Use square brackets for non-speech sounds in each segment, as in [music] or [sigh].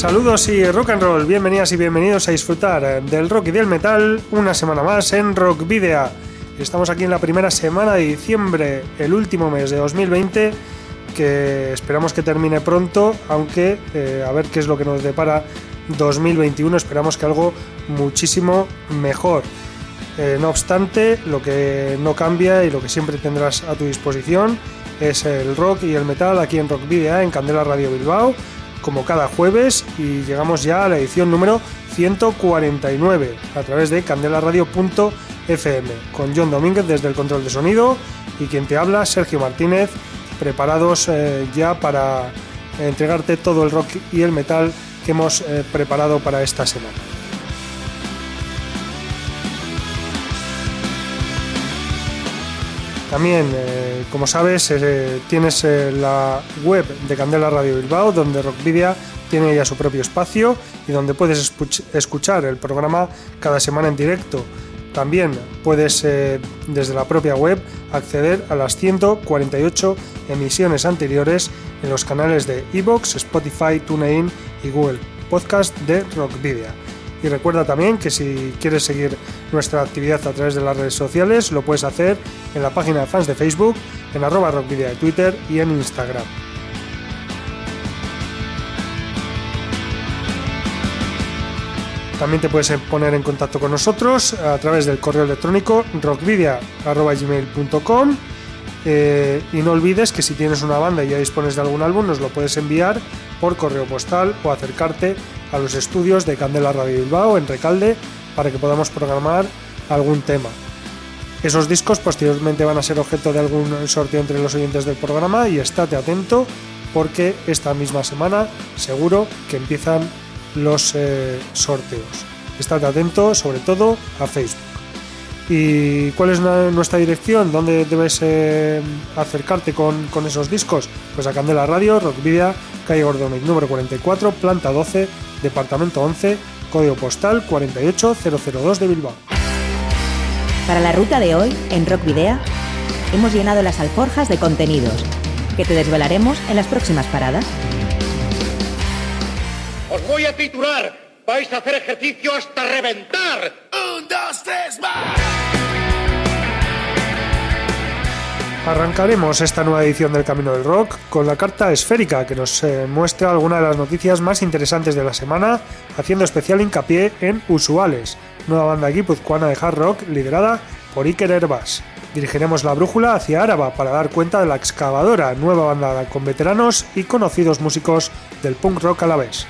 Saludos y rock and roll, bienvenidas y bienvenidos a disfrutar eh, del rock y del metal una semana más en Rock Video. Estamos aquí en la primera semana de diciembre, el último mes de 2020, que esperamos que termine pronto, aunque eh, a ver qué es lo que nos depara 2021, esperamos que algo muchísimo mejor. Eh, no obstante, lo que no cambia y lo que siempre tendrás a tu disposición es el rock y el metal aquí en Rock Video, en Candela Radio Bilbao como cada jueves y llegamos ya a la edición número 149 a través de candelaradio.fm con John Domínguez desde el control de sonido y quien te habla Sergio Martínez preparados eh, ya para entregarte todo el rock y el metal que hemos eh, preparado para esta semana. También, eh, como sabes, eh, tienes eh, la web de Candela Radio Bilbao, donde Rockvidia tiene ya su propio espacio y donde puedes escuchar el programa cada semana en directo. También puedes, desde la propia web, acceder a las 148 emisiones anteriores en los canales de Evox, Spotify, TuneIn y Google Podcast de Rockvidia. Y recuerda también que si quieres seguir nuestra actividad a través de las redes sociales, lo puedes hacer en la página de fans de Facebook, en arroba rockvidia de Twitter y en Instagram. También te puedes poner en contacto con nosotros a través del correo electrónico rockvidia.gmail.com eh, y no olvides que si tienes una banda y ya dispones de algún álbum, nos lo puedes enviar por correo postal o acercarte a los estudios de Candela Radio Bilbao en Recalde para que podamos programar algún tema. Esos discos posteriormente van a ser objeto de algún sorteo entre los oyentes del programa y estate atento porque esta misma semana seguro que empiezan los eh, sorteos. Estate atento sobre todo a Facebook. ¿Y cuál es nuestra dirección? ¿Dónde debes eh, acercarte con, esos discos? Pues a Candela Radio, Rockvidia, calle Gordonic número 44, planta 12, departamento 11, código postal 48002 de Bilbao. Para la ruta de hoy, en Rockvidea, hemos llenado las alforjas de contenidos que te desvelaremos en las próximas paradas. Os voy a titular. Vais a hacer ejercicio hasta reventar. Un, dos, tres, más. Arrancaremos esta nueva edición del Camino del Rock con la carta esférica que nos eh, muestra algunas de las noticias más interesantes de la semana, haciendo especial hincapié en Usuales, nueva banda guipuzcoana de hard rock liderada por Iker Herbas. Dirigiremos la brújula hacia Áraba para dar cuenta de la excavadora, nueva banda con veteranos y conocidos músicos del punk rock a la vez.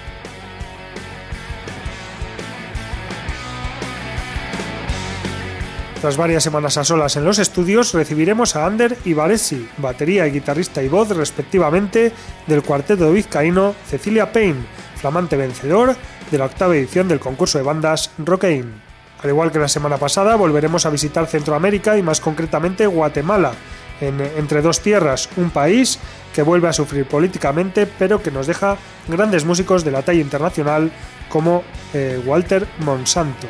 Tras varias semanas a solas en los estudios, recibiremos a Ander y Varesi, batería y guitarrista y voz respectivamente del cuarteto vizcaíno Cecilia Payne, flamante vencedor de la octava edición del concurso de bandas Rockain. Al igual que la semana pasada, volveremos a visitar Centroamérica y más concretamente Guatemala, en Entre dos tierras, un país que vuelve a sufrir políticamente, pero que nos deja grandes músicos de la talla internacional como eh, Walter Monsanto.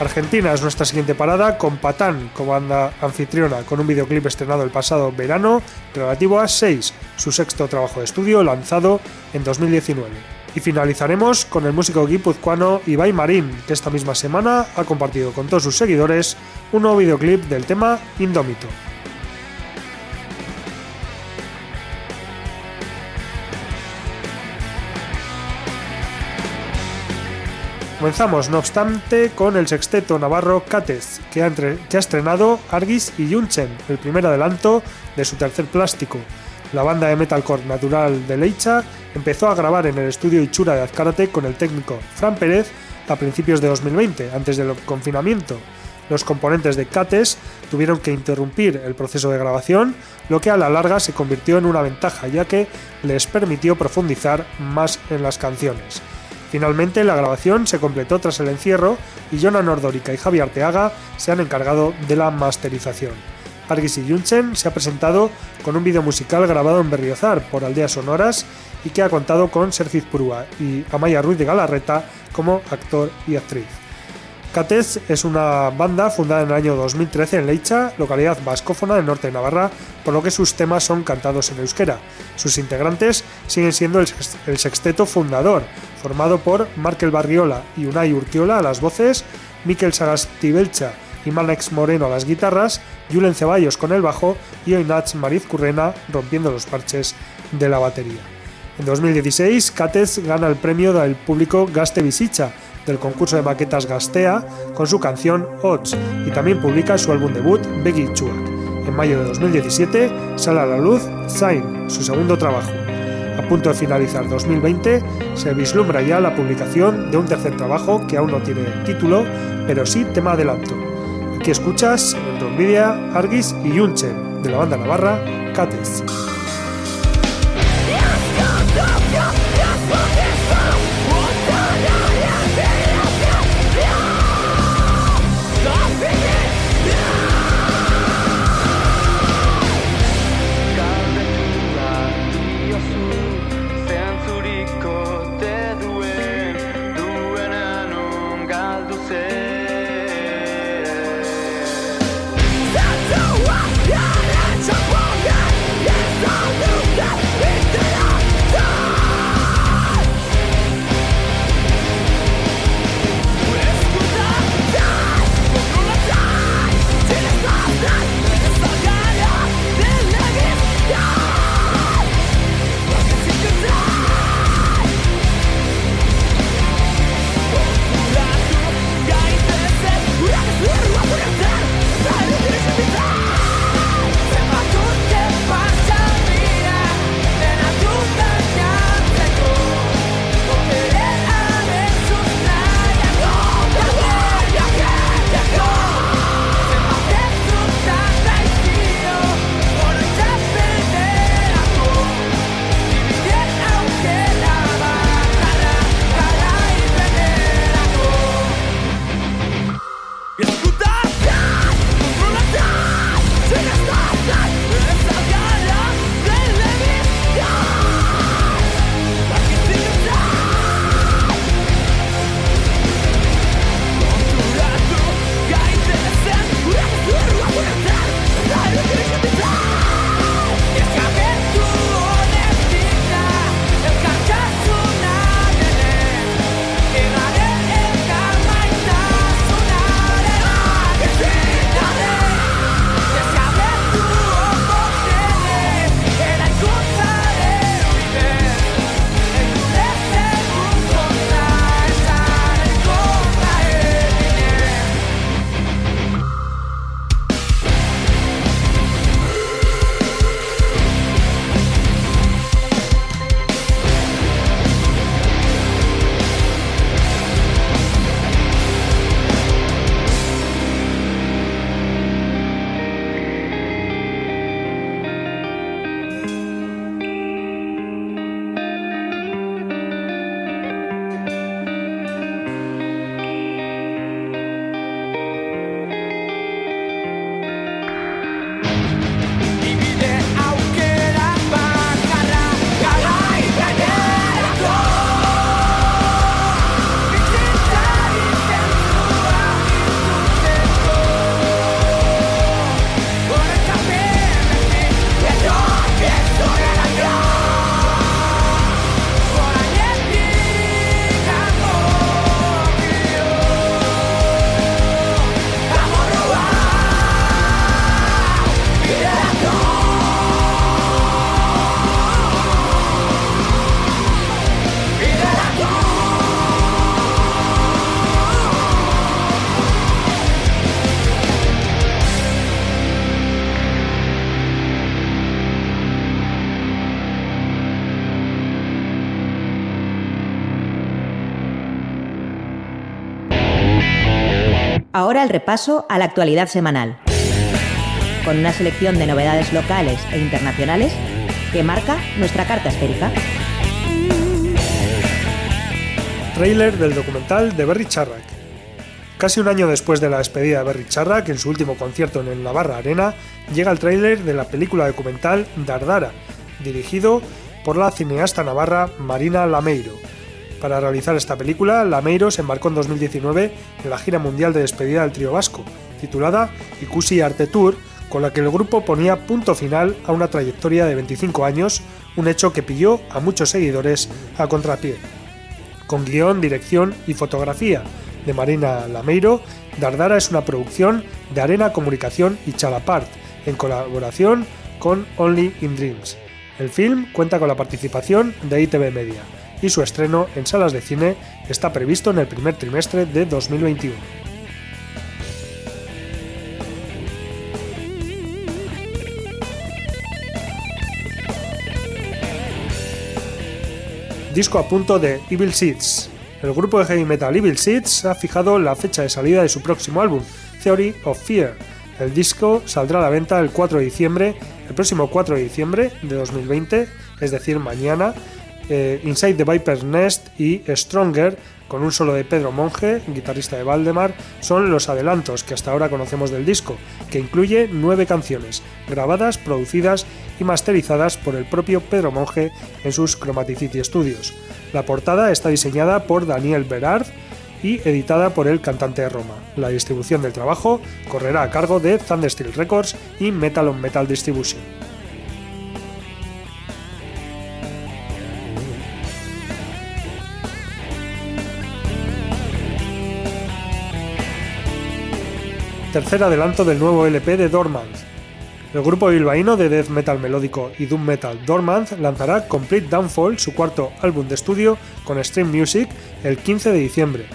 Argentina es nuestra siguiente parada con Patán como banda anfitriona con un videoclip estrenado el pasado verano relativo a 6, su sexto trabajo de estudio lanzado en 2019. Y finalizaremos con el músico guipuzcoano Ibai Marín, que esta misma semana ha compartido con todos sus seguidores un nuevo videoclip del tema Indómito. Comenzamos, no obstante, con el sexteto navarro ha, que ha estrenado Argis y Yunchen, el primer adelanto de su tercer plástico. La banda de metalcore natural de Leicha empezó a grabar en el estudio Ichura de Azcárate con el técnico Fran Pérez a principios de 2020, antes del confinamiento. Los componentes de Cates tuvieron que interrumpir el proceso de grabación, lo que a la larga se convirtió en una ventaja ya que les permitió profundizar más en las canciones. Finalmente, la grabación se completó tras el encierro y Jonan Nordorica y Javier Arteaga se han encargado de la masterización. Argis y Junchen se ha presentado con un vídeo musical grabado en Berriozar por Aldeas Sonoras y que ha contado con Sergio Purúa y Amaya Ruiz de Galarreta como actor y actriz. Catez es una banda fundada en el año 2013 en Leicha, localidad vascófona del norte de Navarra, por lo que sus temas son cantados en euskera. Sus integrantes siguen siendo el sexteto fundador, formado por Markel Barriola y Unai Urquiola a las voces, Miquel Sagastibelcha y Manex Moreno a las guitarras, Julen Ceballos con el bajo y Oinach Mariz Currena rompiendo los parches de la batería. En 2016, Catez gana el premio del público Gaste Visicha del concurso de maquetas Gastea con su canción Odds y también publica su álbum debut Beggy Chuak. En mayo de 2017 sale a la luz Sign, su segundo trabajo. A punto de finalizar 2020, se vislumbra ya la publicación de un tercer trabajo que aún no tiene título, pero sí tema adelanto. Aquí escuchas en Media, Argis y Yunchen, de la banda navarra Cates. Ahora el repaso a la actualidad semanal, con una selección de novedades locales e internacionales que marca nuestra carta esférica. Trailer del documental de Berry Charrack. Casi un año después de la despedida de Berry Charrack en su último concierto en el Navarra Arena, llega el tráiler de la película documental Dardara, dirigido por la cineasta navarra Marina Lameiro. Para realizar esta película, Lameiro se embarcó en 2019 en la gira mundial de despedida del trío vasco, titulada Ikusi Arte Tour, con la que el grupo ponía punto final a una trayectoria de 25 años, un hecho que pilló a muchos seguidores a contrapié. Con guion, dirección y fotografía de Marina Lameiro, Dardara es una producción de Arena Comunicación y Chalapart, en colaboración con Only in Dreams. El film cuenta con la participación de ITV Media y su estreno en salas de cine está previsto en el primer trimestre de 2021. Disco a punto de Evil Seeds. El grupo de heavy metal Evil Seeds ha fijado la fecha de salida de su próximo álbum, Theory of Fear. El disco saldrá a la venta el 4 de diciembre, el próximo 4 de diciembre de 2020, es decir, mañana, eh, Inside the Viper's Nest y Stronger, con un solo de Pedro Monge, guitarrista de Valdemar, son los adelantos que hasta ahora conocemos del disco, que incluye nueve canciones, grabadas, producidas y masterizadas por el propio Pedro Monge en sus Chromaticity Studios. La portada está diseñada por Daniel Berard y editada por el cantante de Roma. La distribución del trabajo correrá a cargo de Thundersteel Records y Metal on Metal Distribution. Tercer adelanto del nuevo LP de Dormant. El grupo bilbaíno de death metal melódico y doom metal Dormant lanzará Complete Downfall, su cuarto álbum de estudio con Stream Music, el 15 de diciembre.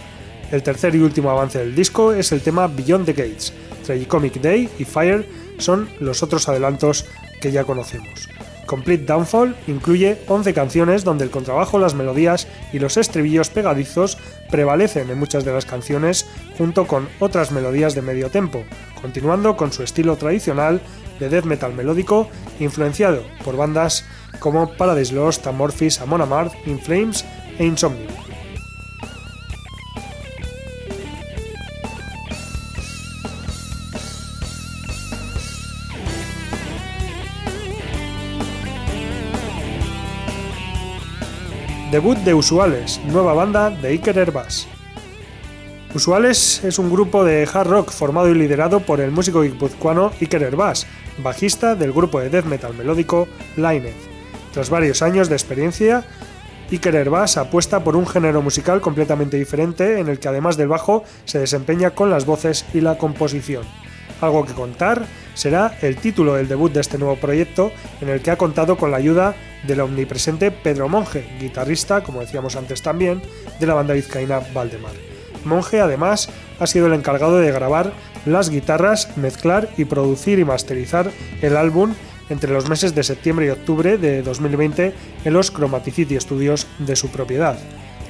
El tercer y último avance del disco es el tema Beyond the Gates. Tragicomic Day y Fire son los otros adelantos que ya conocemos. Complete Downfall incluye 11 canciones donde el contrabajo, las melodías y los estribillos pegadizos prevalecen en muchas de las canciones junto con otras melodías de medio tempo, continuando con su estilo tradicional de death metal melódico influenciado por bandas como Paradise Lost, Amorphis, Amon Amarth, In Flames e Insomnium. Debut de Usuales, nueva banda de Iker Herbas. Usuales es un grupo de hard rock formado y liderado por el músico guipuzcoano Iker Herbas, bajista del grupo de death metal melódico Lined. Tras varios años de experiencia, Iker Herbas apuesta por un género musical completamente diferente en el que además del bajo se desempeña con las voces y la composición. Algo que contar será el título del debut de este nuevo proyecto en el que ha contado con la ayuda del omnipresente Pedro Monge, guitarrista, como decíamos antes también, de la banda vizcaína Valdemar. Monge además ha sido el encargado de grabar las guitarras, mezclar y producir y masterizar el álbum entre los meses de septiembre y octubre de 2020 en los Chromaticity Studios de su propiedad.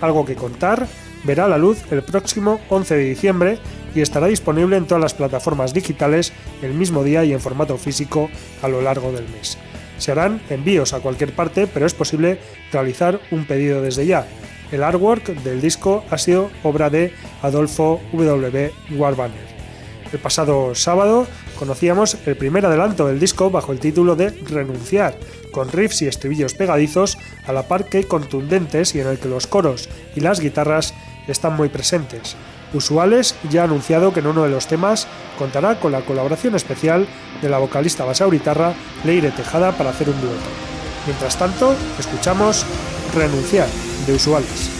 Algo que contar verá la luz el próximo 11 de diciembre y estará disponible en todas las plataformas digitales el mismo día y en formato físico a lo largo del mes. Se harán envíos a cualquier parte, pero es posible realizar un pedido desde ya. El artwork del disco ha sido obra de Adolfo W. Warbanner. El pasado sábado conocíamos el primer adelanto del disco bajo el título de Renunciar, con riffs y estribillos pegadizos a la par que contundentes y en el que los coros y las guitarras están muy presentes. Usuales ya ha anunciado que en uno de los temas contará con la colaboración especial de la vocalista basauritarra Leire Tejada para hacer un dueto. Mientras tanto, escuchamos Renunciar de Usuales.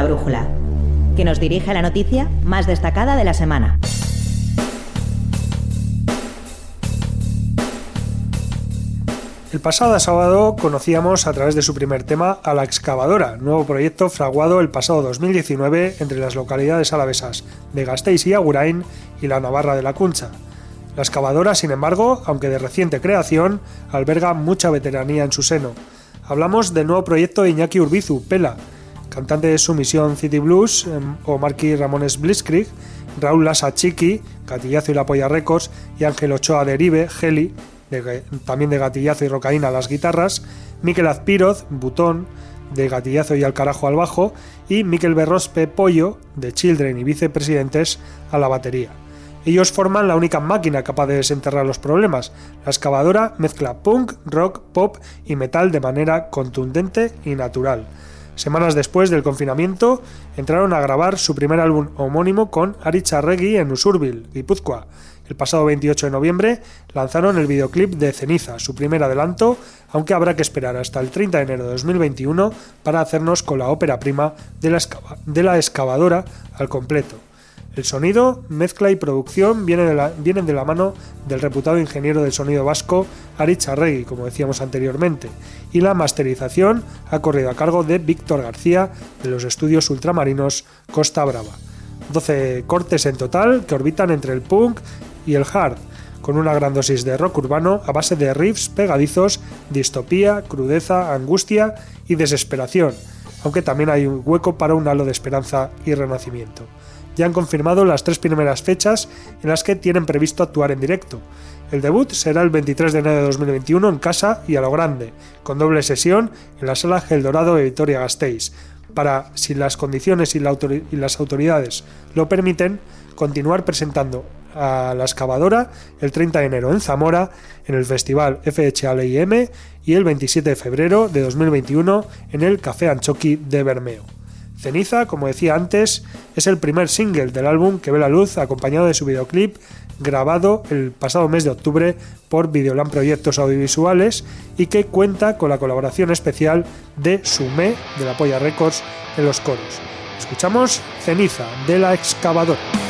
La brújula, que nos dirige la noticia más destacada de la semana. El pasado sábado conocíamos a través de su primer tema a La Excavadora, nuevo proyecto fraguado el pasado 2019 entre las localidades alavesas de Gasteiz y Agurain y la Navarra de la Cuncha. La excavadora, sin embargo, aunque de reciente creación, alberga mucha veteranía en su seno. Hablamos del nuevo proyecto de Iñaki Urbizu, Pela, cantante de Sumisión City Blues, em, o Marky Ramones Blitzkrieg, Raúl Lasa Chiqui, Gatillazo y La Polla Records, y Ángel Ochoa Derive, Heli, también de Gatillazo y Rocaína las guitarras, Miquel Azpiroz, Butón, de Gatillazo y Al Carajo al bajo, y Miquel Berrospe Pollo, de Children y Vicepresidentes, a la batería. Ellos forman la única máquina capaz de desenterrar los problemas. La excavadora mezcla punk, rock, pop y metal de manera contundente y natural. Semanas después del confinamiento, entraron a grabar su primer álbum homónimo con Ari Charregui en Usurbil, Guipúzcoa. El pasado 28 de noviembre lanzaron el videoclip de Ceniza, su primer adelanto, aunque habrá que esperar hasta el 30 de enero de 2021 para hacernos con la ópera prima de la, de la excavadora al completo. El sonido, mezcla y producción vienen de, la, vienen de la mano del reputado ingeniero del sonido vasco Aritz Arregui, como decíamos anteriormente, y la masterización ha corrido a cargo de Víctor García de los estudios ultramarinos Costa Brava. 12 cortes en total que orbitan entre el punk y el hard, con una gran dosis de rock urbano a base de riffs pegadizos, distopía, crudeza, angustia y desesperación, aunque también hay un hueco para un halo de esperanza y renacimiento ya han confirmado las tres primeras fechas en las que tienen previsto actuar en directo. El debut será el 23 de enero de 2021 en casa y a lo grande, con doble sesión en la sala El Dorado de Vitoria Gasteiz, para, si las condiciones y, y las autoridades lo permiten, continuar presentando a la excavadora el 30 de enero en Zamora, en el festival FHLIM y el 27 de febrero de 2021 en el Café Anchoqui de Bermeo. Ceniza, como decía antes, es el primer single del álbum que ve la luz acompañado de su videoclip grabado el pasado mes de octubre por Videoland Proyectos Audiovisuales y que cuenta con la colaboración especial de Sumé de la Polla Records en los coros. Escuchamos Ceniza de la excavadora.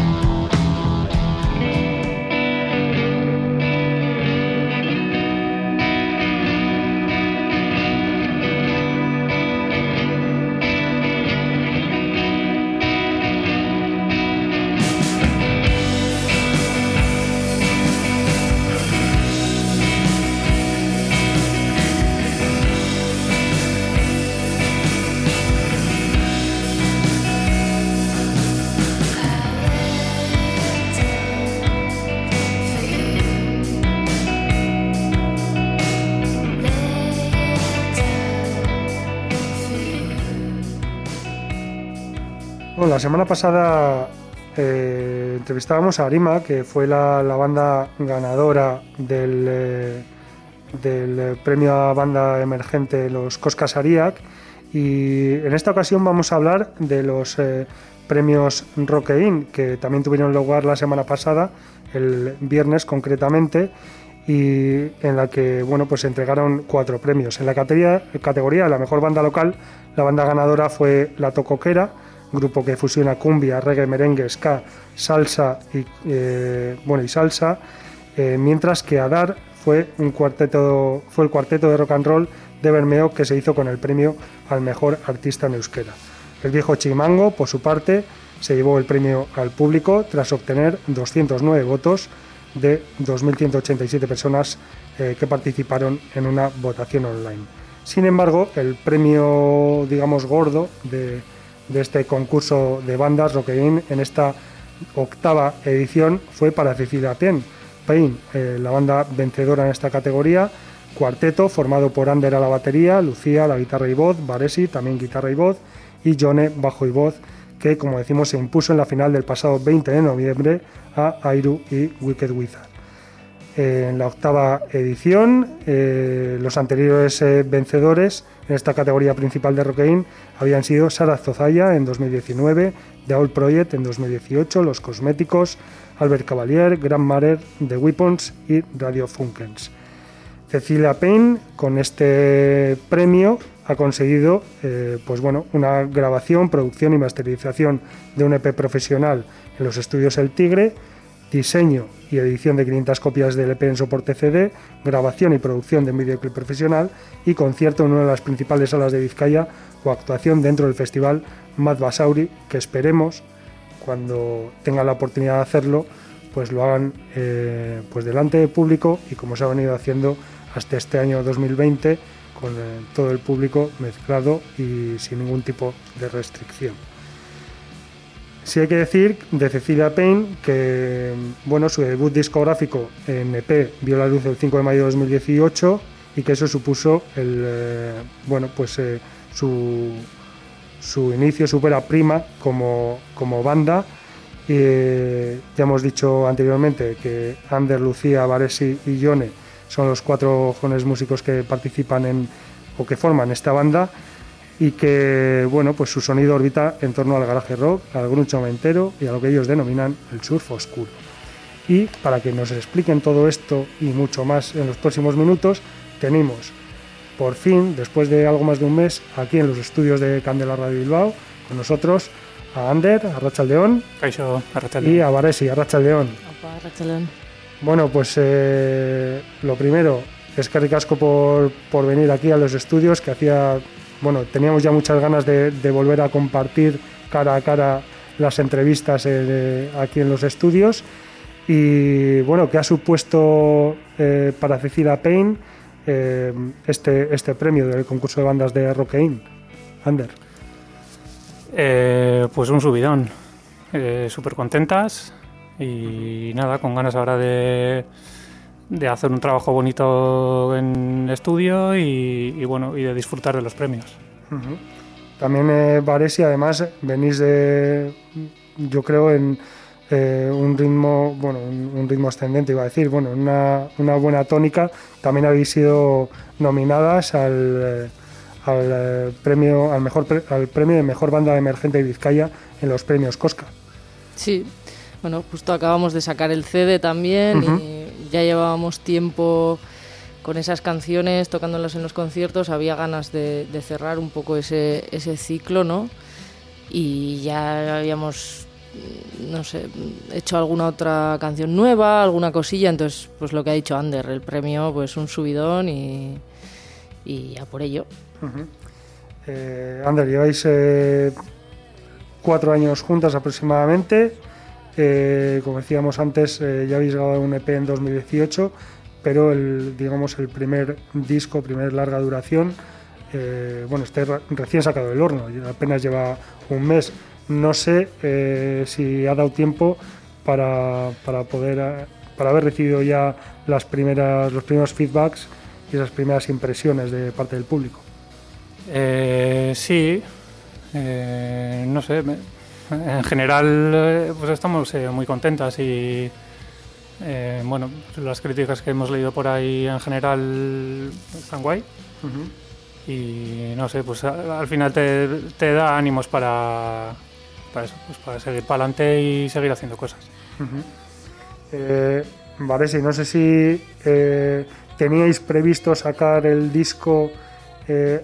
Bueno, la semana pasada eh, entrevistábamos a Arima, que fue la, banda ganadora del, eh, del premio a banda emergente Los Coscas Ariac. Y en esta ocasión vamos a hablar de los eh, premios Rockein, que también tuvieron lugar la semana pasada, el viernes concretamente, y en la que bueno, pues se entregaron cuatro premios. En la categoría de la mejor banda local, la banda ganadora fue La Tocoquera, grupo que fusiona cumbia, reggae, merengue, ska, salsa y, eh, bueno, y salsa, eh, mientras que Adar fue, un cuarteto, fue el cuarteto de rock and roll de Bermeo que se hizo con el premio al mejor artista en. El viejo Chimango, por su parte, se llevó el premio al público tras obtener 209 votos de 2.187 personas eh, que participaron en una votación online. Sin embargo, el premio, digamos, gordo de, de este concurso de bandas Rockein en esta octava edición fue para Cecilia Payne, Payne eh, la banda vencedora en esta categoría, cuarteto formado por Ander a la batería, Lucía la guitarra y voz, Varesi también guitarra y voz y Jone bajo y voz, que como decimos se impuso en la final del pasado 20 de noviembre a Airu y Wicked Wizard. En la octava edición, eh, los anteriores eh, vencedores en esta categoría principal de Rockein habían sido Sara Zozaya en 2019, The Old Project en 2018, Los Cosméticos, Albert Cavalier, Grand Marer, The Weapons y Radio Funkens. Cecilia Payne con este premio ha conseguido eh, pues bueno, una grabación, producción y masterización de un EP profesional en los estudios El Tigre, diseño y edición de 500 copias del EP en soporte CD, grabación y producción de un videoclip profesional y concierto en una de las principales salas de Vizcaya o actuación dentro del festival Mad Basauri, que esperemos cuando tengan la oportunidad de hacerlo, pues lo hagan eh, pues delante del público y como se ha venido haciendo hasta este año 2020 con eh, todo el público mezclado y sin ningún tipo de restricción. Sí hay que decir de Cecilia Payne que bueno, su debut discográfico en EP vio la luz el 5 de mayo de 2018 y que eso supuso el, eh, bueno, pues, eh, su, su, inicio, su prima como, como banda. Eh, ya hemos dicho anteriormente que Ander, Lucía, Varesi y Yone son los cuatro jóvenes músicos que participan en o que forman esta banda y que bueno, pues su sonido orbita en torno al garaje rock, al grunge entero y a lo que ellos denominan el surf oscuro. Y para que nos expliquen todo esto y mucho más en los próximos minutos, tenemos por fin, después de algo más de un mes, aquí en los estudios de Candela Radio Bilbao, con nosotros a Ander, a Rachaldeón y a Varesi, a Rachaldeón. Bueno, pues eh, lo primero es que ricasco por, por venir aquí a los estudios, que hacía bueno, teníamos ya muchas ganas de, volver a compartir cara a cara las entrevistas eh, aquí en los estudios. Y bueno, ¿qué ha supuesto eh, para Cecilia Payne eh, este, este premio del concurso de bandas de Rockein? Ander. pues un subidón. Súper contentas y nada, con ganas ahora de, de hacer un trabajo bonito en estudio y, bueno y de disfrutar de los premios. También eh, Varesi, además venís de, yo creo en eh, un ritmo, bueno, un, ritmo ascendente iba a decir, bueno, una, una buena tónica. También habéis sido nominadas al, eh, al premio, al mejor al premio de mejor banda emergente de Vizcaya en los premios Cosca. Sí, bueno, justo acabamos de sacar el CD también y ya llevábamos tiempo con esas canciones, tocándolas en los conciertos, había ganas de, cerrar un poco ese, ese ciclo, ¿no? Y ya habíamos no sé, hecho alguna otra canción nueva, alguna cosilla, entonces pues lo que ha dicho Ander, el premio pues un subidón y, y ya por ello. eh, Ander, lleváis eh, cuatro años juntas aproximadamente, eh, como decíamos antes, eh, ya habéis grabado un EP en 2018, pero el, digamos el primer disco, primer larga duración, eh, bueno, este recién sacado del horno, apenas lleva un mes no sé eh, si ha dado tiempo para, para poder para haber recibido ya las primeras, los primeros feedbacks y esas primeras impresiones de parte del público. Sí, no sé, en general eh, pues estamos eh, muy contentas y eh, bueno, las críticas que hemos leído por ahí en general están guay Uh -huh. y no sé, pues a- al final te, te da ánimos para, para eso, pues para seguir para adelante y seguir haciendo cosas. Uh -huh. eh, Varese, no sé si teníais previsto sacar el disco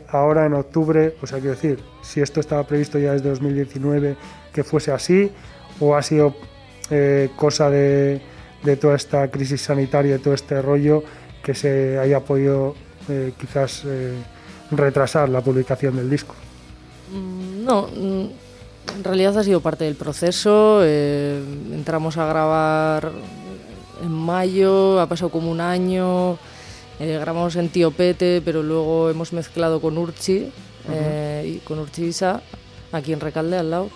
ahora en octubre, o sea, quiero decir, si esto estaba previsto ya desde 2019 que fuese así, o ha sido eh, cosa de, de, toda esta crisis sanitaria y todo este rollo que se haya podido eh, quizás eh, retrasar la publicación del disco. Mm, No, mm, en realidad ha sido parte del proceso. eh, entramos a grabar en mayo, ha pasado como un año. eh, grabamos en Tío Pete, pero luego hemos mezclado con Urchi, eh, y con Urchi Isa, aquí en Recalde, al lado.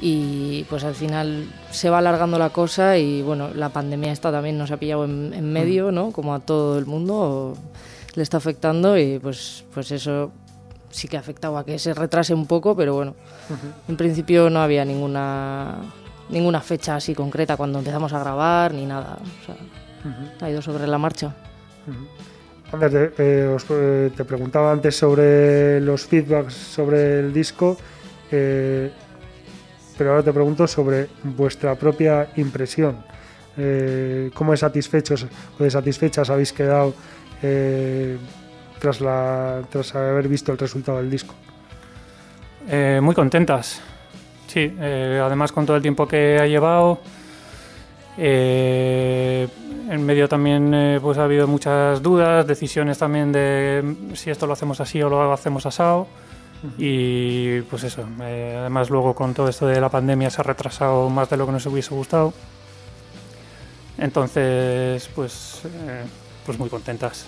Y pues al final se va alargando la cosa y bueno, la pandemia esta también nos ha pillado en, en medio, ¿no? Como a todo el mundo le está afectando y pues, pues eso sí que ha afectado a que se retrase un poco, pero bueno, en principio no había ninguna ninguna fecha así concreta cuando empezamos a grabar ni nada. O sea, ha ido sobre la marcha. Ander, te, eh, os, eh, te preguntaba antes sobre los feedbacks sobre el disco, eh, pero ahora te pregunto sobre vuestra propia impresión. Eh, ¿Cómo de satisfechos o de satisfechas habéis quedado eh, tras, la, tras haber visto el resultado del disco? Eh, muy contentas, sí, además con todo el tiempo que ha llevado. en medio también eh, pues ha habido muchas dudas, decisiones también de si esto lo hacemos así o lo hacemos asado. Y pues eso, eh, además luego con todo esto de la pandemia se ha retrasado más de lo que nos hubiese gustado. Entonces, pues, eh, pues muy contentas.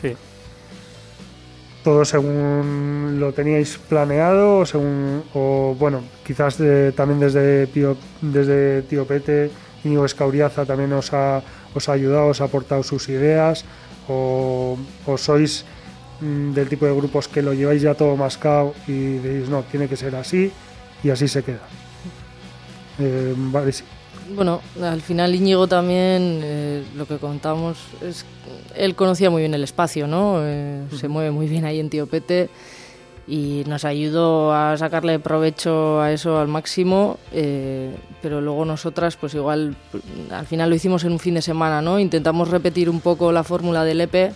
Sí. todo según lo teníais planeado o según o bueno quizás de- también desde Tío, desde Tío Pete Íñigo Escauriaza también os ha, os ha ayudado os ha aportado sus ideas o, o sois del tipo de grupos que lo lleváis ya todo mascado y decís no tiene que ser así y así se queda Eh, vale sí Bueno, al final Íñigo también, eh, lo que contamos es él conocía muy bien el espacio, ¿no? Eh, Se mueve muy bien ahí en Tiopete y nos ayudó a sacarle provecho a eso al máximo, eh, pero luego nosotras, pues igual, al final lo hicimos en un fin de semana, ¿no? Intentamos repetir un poco la fórmula del EP,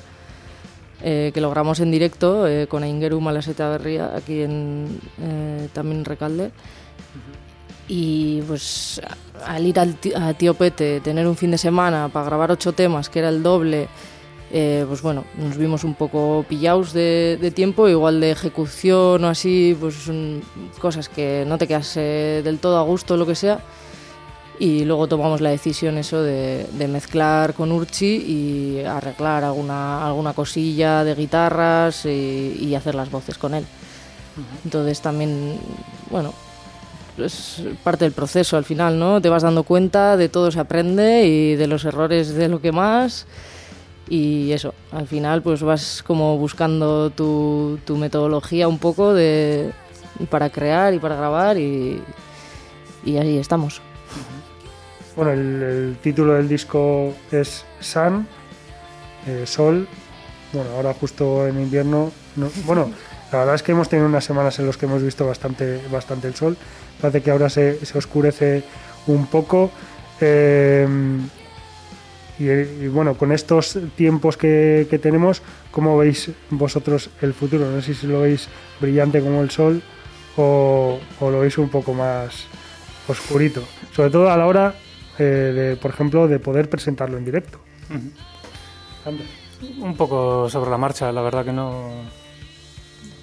eh, que logramos en directo eh, con Aingeru Malaseta Berria, aquí en, eh, también en Recalde. Y pues al ir al a Tío Pete, tener un fin de semana para grabar ocho temas, que era el doble, eh, pues bueno, nos vimos un poco pillados de, de tiempo, igual de ejecución o así, pues son cosas que no te quedas eh, del todo a gusto, lo que sea. Y luego tomamos la decisión eso de, de mezclar con Urchi y arreglar alguna, alguna cosilla de guitarras y, y hacer las voces con él. Entonces también, bueno, es parte del proceso al final, ¿no? Te vas dando cuenta, de todo se aprende y de los errores de lo que más. Y eso, al final pues vas como buscando tu, tu metodología un poco de, para crear y para grabar y, y ahí estamos. Bueno, el, título del disco es Sun, eh, Sol. Bueno, ahora justo en invierno. no- bueno, la verdad es que hemos tenido unas semanas en las que hemos visto bastante, bastante el sol. Parece que ahora se, oscurece un poco. Eh, y, bueno, con estos tiempos que, que, tenemos, ¿cómo veis vosotros el futuro? No sé si lo veis brillante como el sol o, o lo veis un poco más oscurito. Sobre todo a la hora, eh, de, por ejemplo, de poder presentarlo en directo. Un poco sobre la marcha, la verdad que no.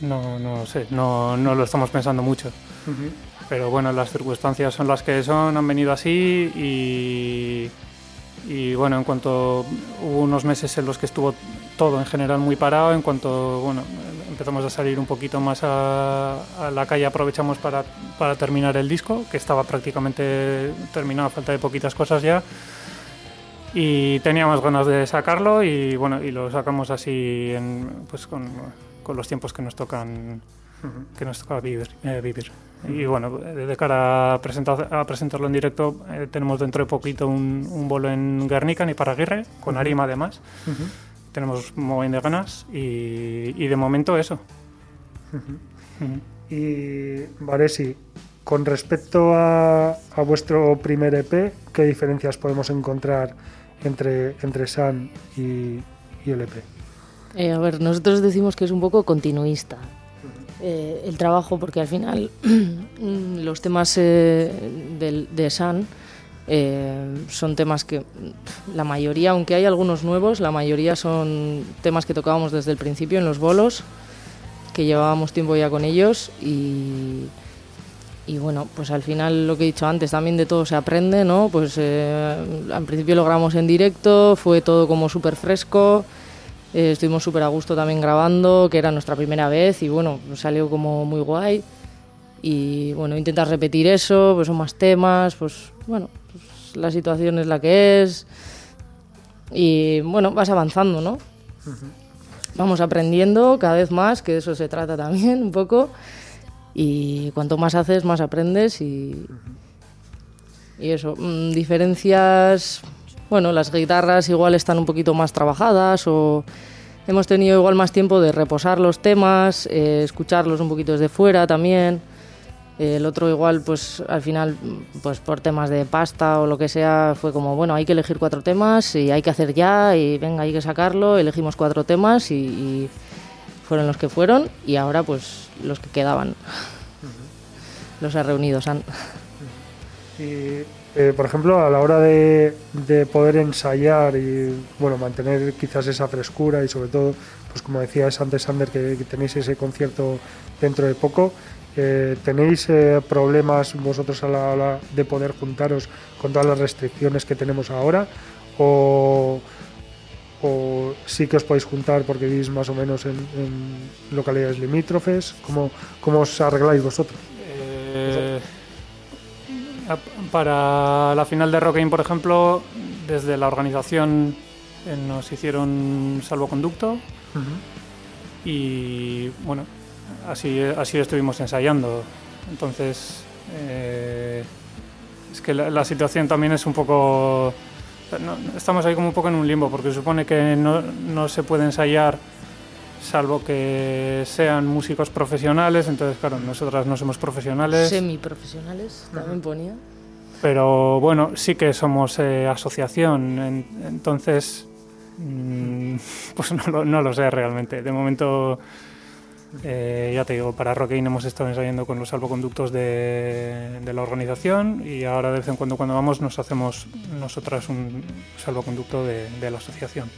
No, no sé, no, no lo estamos pensando mucho. Pero bueno, las circunstancias son las que son, han venido así y y bueno, en cuanto hubo unos meses en los que estuvo todo en general muy parado, en cuanto bueno, empezamos a salir un poquito más a, la calle, aprovechamos para, para, terminar el disco, que estaba prácticamente terminado, a falta de poquitas cosas ya. Y teníamos ganas de sacarlo y bueno, y lo sacamos así en, pues con, con los tiempos que nos tocan que nos toca vivir. Eh, vivir. Y bueno, de cara a, presentar, a presentarlo en directo, eh, tenemos dentro de poquito un, un, bolo en Guernica, ni para Aguirre, con Arima además. Tenemos muy de ganas y, y, de momento eso. Y Varesi, con respecto a, a, vuestro primer EP, ¿qué diferencias podemos encontrar entre, entre San y, y el EP? Eh, a ver, nosotros decimos que es un poco continuista. Eh, el trabajo, porque al final [clears throat] los temas eh, de, de San eh, son temas que la mayoría, aunque hay algunos nuevos, la mayoría son temas que tocábamos desde el principio en los bolos, que llevábamos tiempo ya con ellos y, y bueno, pues al final lo que he dicho antes, también de todo se aprende, ¿no? Pues al principio lo grabamos en directo, fue todo como súper fresco. Eh, estuvimos súper a gusto también grabando, que era nuestra primera vez y bueno, salió como muy guay. Y bueno, intentas repetir eso, pues son más temas, pues bueno, pues la situación es la que es. Y bueno, vas avanzando, ¿no? Vamos aprendiendo cada vez más, que de eso se trata también un poco. Y cuanto más haces, más aprendes y, y eso. Mm, diferencias, bueno, las guitarras igual están un poquito más trabajadas o hemos tenido igual más tiempo de reposar los temas, eh, escucharlos un poquito desde fuera también. El otro igual, pues al final, pues por temas de pasta o lo que sea, fue como, bueno, hay que elegir cuatro temas y hay que hacer ya y venga, hay que sacarlo. Elegimos cuatro temas y, y fueron los que fueron y ahora pues los que quedaban. Los ha reunido San. Y eh, por ejemplo, a la hora de, de, poder ensayar y bueno, mantener quizás esa frescura y sobre todo, pues como decías antes, Sander, que, que tenéis ese concierto dentro de poco, eh, ¿tenéis eh, problemas vosotros a la hora de poder juntaros con todas las restricciones que tenemos ahora? ¿O, o sí que os podéis juntar porque vivís más o menos en, en localidades limítrofes? ¿Cómo, ¿Cómo os arregláis vosotros? Eh para la final de Rock por ejemplo, desde la organización nos hicieron salvoconducto uh -huh. y bueno, así, así estuvimos ensayando. Entonces, eh, es que la, la, situación también es un poco... No, estamos ahí como un poco en un limbo porque supone que no, no se puede ensayar salvo que sean músicos profesionales, entonces claro, nosotras no somos profesionales. Semiprofesionales, también ponía. Pero bueno, sí que somos eh, asociación, en, entonces mmm, [laughs] pues no lo, no lo, sé realmente. De momento, eh, ya te digo, para Rockin hemos estado ensayando con los salvoconductos de, de, la organización y ahora de vez en cuando cuando vamos nos hacemos nosotras un salvoconducto de, de la asociación.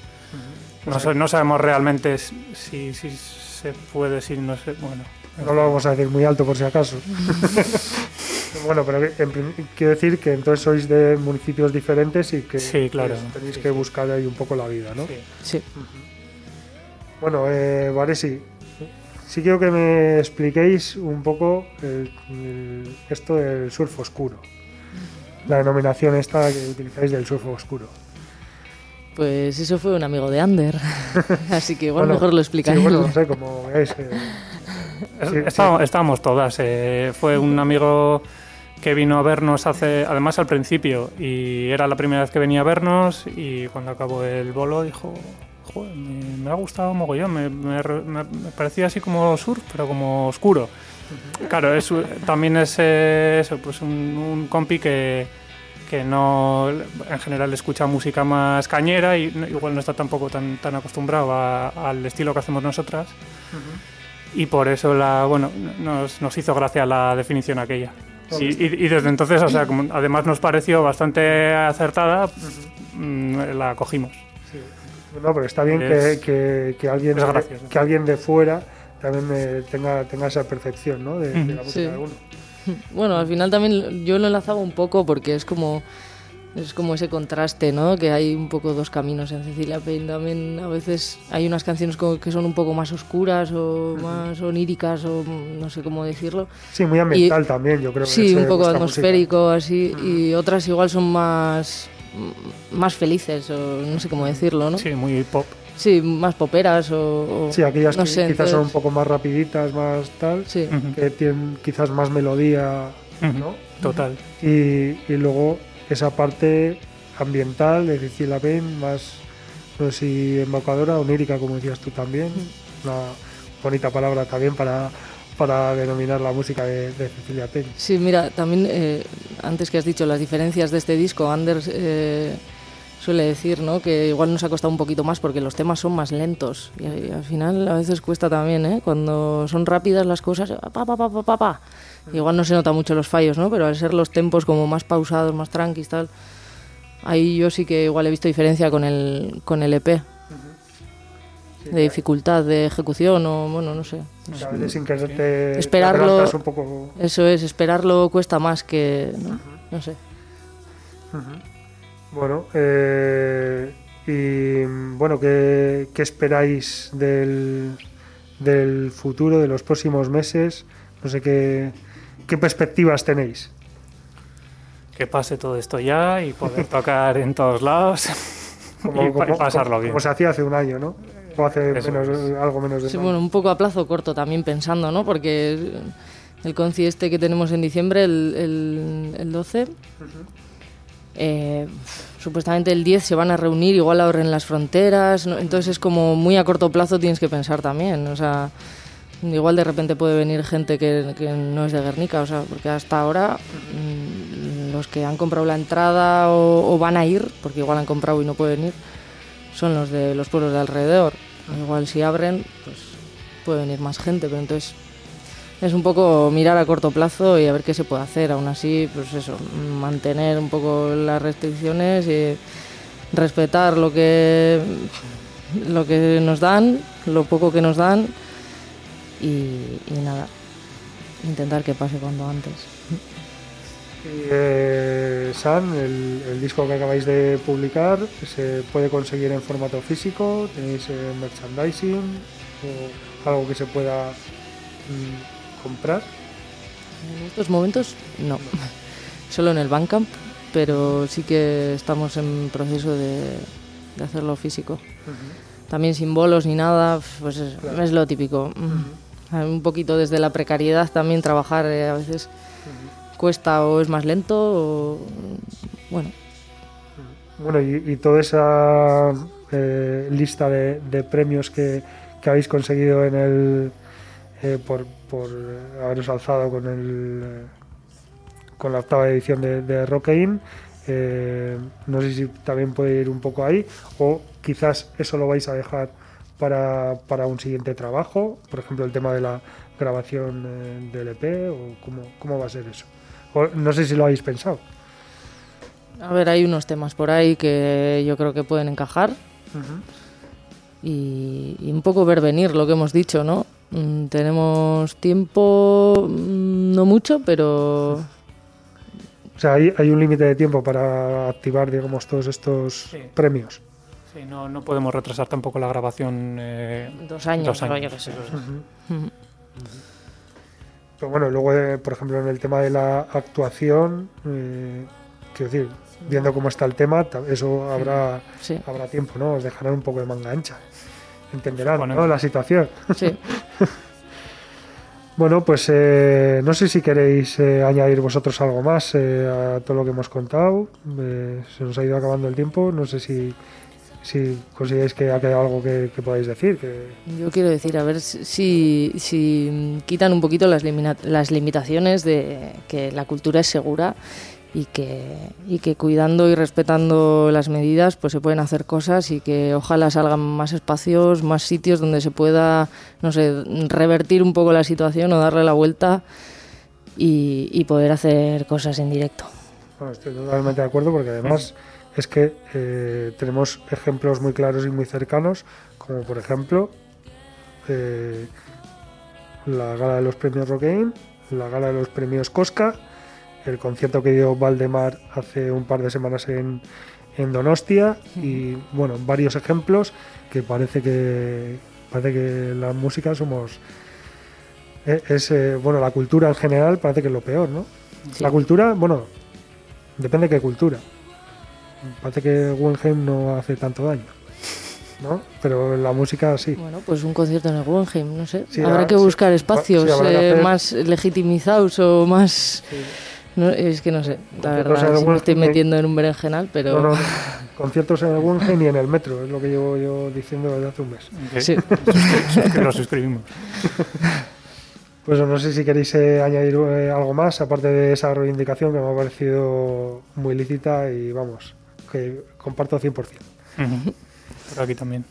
No, no, sabemos realmente si, si se puede, si no sé, bueno. No lo vamos a decir muy alto por si acaso. [laughs] [laughs] bueno, pero en, quiero decir que entonces sois de municipios diferentes y que sí, claro. pues, tenéis sí, que sí. buscar ahí un poco la vida, ¿no? Sí. sí. Uh -huh. Bueno, eh, Varesi, sí quiero que me expliquéis un poco el, el, esto del surf oscuro. La denominación esta que utilizáis del surf oscuro. Pues eso fue un amigo de Ander, [laughs] así que igual bueno, mejor lo explicáis. Sí, bueno, no sé, como veis. Eh, sí, estábamos, estábamos, todas. Eh, fue un amigo que vino a vernos hace, además al principio, y era la primera vez que venía a vernos, y cuando acabó el bolo dijo, Joder, me, me, ha gustado mogollón, me, me, me, parecía así como surf, pero como oscuro. Claro, es, también es eh, eso, pues un, un compi que que no en general escucha música más cañera y igual no está tampoco tan, tan acostumbrado al estilo que hacemos nosotras. Y por eso la, bueno, nos, nos hizo gracia la definición aquella. Y, y, desde entonces, o sea, como además nos pareció bastante acertada, mm, la cogimos. Sí. No, pero está bien que, que, que, alguien, que alguien de fuera también eh, tenga, tenga esa percepción ¿no? de, de la música de uno. [laughs] Bueno, al final también yo lo enlazaba un poco porque es como es como ese contraste, ¿no? Que hay un poco dos caminos en Cecilia Payne. También a veces hay unas canciones que son un poco más oscuras o más oníricas o no sé cómo decirlo. Sí, muy ambiental también, yo creo. Sí, un poco atmosférico así. Y otras igual son más más felices o no sé cómo decirlo, ¿no? Sí, muy pop. Sí, más poperas o... sí, aquellas que quizás son un poco más rapiditas, más tal, sí. que tienen quizás más melodía, ¿no? Total. Y, y luego esa parte ambiental, es decir, la ven más, no sé si embaucadora, onírica, como decías tú también. Una bonita palabra también para, para denominar la música de, de Cecilia Payne. Sí, mira, también eh, antes que has dicho las diferencias de este disco, Anders eh, suele decir ¿no? que igual nos ha costado un poquito más porque los temas son más lentos y, y al final a veces cuesta también, ¿eh? cuando son rápidas las cosas, pa, pa, pa, pa, pa, pa. Igual no se nota mucho los fallos, ¿no? Pero al ser los tempos como más pausados, más tranquis, tal, ahí yo sí que igual he visto diferencia con el, con el EP. Sí, de dificultad de ejecución o, bueno, no sé. A veces sin que te, esperarlo, te un poco... Eso es, esperarlo cuesta más que, no, uh -huh. no sé. Uh -huh. Bueno, eh, y bueno, ¿qué, qué esperáis del, del futuro, de los próximos meses? No sé qué, ¿Qué perspectivas tenéis? Que pase todo esto ya y poder tocar en todos lados [laughs] como, y, como, pasarlo como, bien. Como se hacía hace un año, ¿no? O hace menos, algo menos de sí, un bueno, un poco a plazo corto también pensando, ¿no? Porque el conci este que tenemos en diciembre, el, el, el 12, uh -huh. eh, supuestamente el 10 se van a reunir, igual ahora en las fronteras, ¿no? entonces es como muy a corto plazo tienes que pensar también, o sea igual de repente puede venir gente que, que, no es de Guernica, o sea, porque hasta ahora mmm, los que han comprado la entrada o, o, van a ir, porque igual han comprado y no pueden ir, son los de los pueblos de alrededor. Igual si abren, pues puede venir más gente, pero entonces es un poco mirar a corto plazo y a ver qué se puede hacer. Aún así, pues eso, mantener un poco las restricciones y respetar lo que lo que nos dan, lo poco que nos dan y, y nada, intentar que pase cuando antes. Eh, San, el, el, disco que acabáis de publicar, ¿se puede conseguir en formato físico? ¿Tenéis eh, merchandising o algo que se pueda mm, comprar? En estos momentos no, [laughs] solo en el Bandcamp, pero sí que estamos en proceso de, de hacerlo físico. Uh -huh. También sin bolos ni nada, pues es, claro. es lo típico. Uh -huh. Un poquito desde la precariedad también trabajar eh, a veces. Cuesta o es más lento o bueno. Bueno, y, toda esa eh, lista de, premios que, que, habéis conseguido en el eh, por, por, haberos alzado con el con la octava edición de, de. Eh, no sé si también puede ir un poco ahí o quizás eso lo vais a dejar para, para un siguiente trabajo, por ejemplo el tema de la grabación del EP o cómo, cómo va a ser eso. O, no sé si lo habéis pensado. A ver, hay unos temas por ahí que yo creo que pueden encajar. Uh -huh. y, y, un poco ver venir lo que hemos dicho, ¿no? Mm, tenemos tiempo, mm, no mucho, pero... O sea, hay, hay un límite de tiempo para activar, digamos, todos estos sí. premios. Sí, no, no podemos retrasar tampoco la grabación. Eh, dos años, dos años. yo que sé. Uh -huh. Pero bueno, luego, eh, por ejemplo, en el tema de la actuación, eh, quiero decir, viendo cómo está el tema, eso habrá, sí. habrá tiempo, ¿no? Os dejarán un poco de manga ancha. Entenderán, bueno, ¿no? La situación. Sí. [laughs] bueno, pues eh, no sé si queréis eh, añadir vosotros algo más eh, a todo lo que hemos contado. se nos ha ido acabando el tiempo. No sé si, si consideráis que ha quedado algo que, que podáis decir. Que... Yo quiero decir, a ver si, si quitan un poquito las, las limitaciones de que la cultura es segura y que, y que cuidando y respetando las medidas pues se pueden hacer cosas y que ojalá salgan más espacios, más sitios donde se pueda, no sé, revertir un poco la situación o darle la vuelta y, y poder hacer cosas en directo. Bueno, estoy totalmente de acuerdo porque además es que eh, tenemos ejemplos muy claros y muy cercanos, como por ejemplo eh, la gala de los premios Rockane, la gala de los premios Cosca, el concierto que dio Valdemar hace un par de semanas en, en Donostia y bueno, varios ejemplos que parece que parece que la música somos eh, es eh, bueno la cultura en general parece que es lo peor, ¿no? Sí. La cultura, bueno, depende de qué cultura. Parece que Guggenheim no hace tanto daño, ¿no? Pero la música sí. Bueno, pues un concierto en el Guggenheim, no sé. Sí, habrá que sí. buscar Sí, espacios eh, hacer- más legitimizados o más... No, es que no sé, la verdad, sí me estoy metiendo en un berenjenal, pero... No, no, no. [laughs] conciertos en el Guggenheim y en el metro, es lo que llevo yo diciendo desde hace un mes. [laughs] Que- Sí. que lo suscribimos. [laughs] Pues no sé si queréis eh, añadir eh, algo más, aparte de esa reivindicación que me ha parecido muy lícita y vamos, que comparto 100%. Ujú. Por aquí también.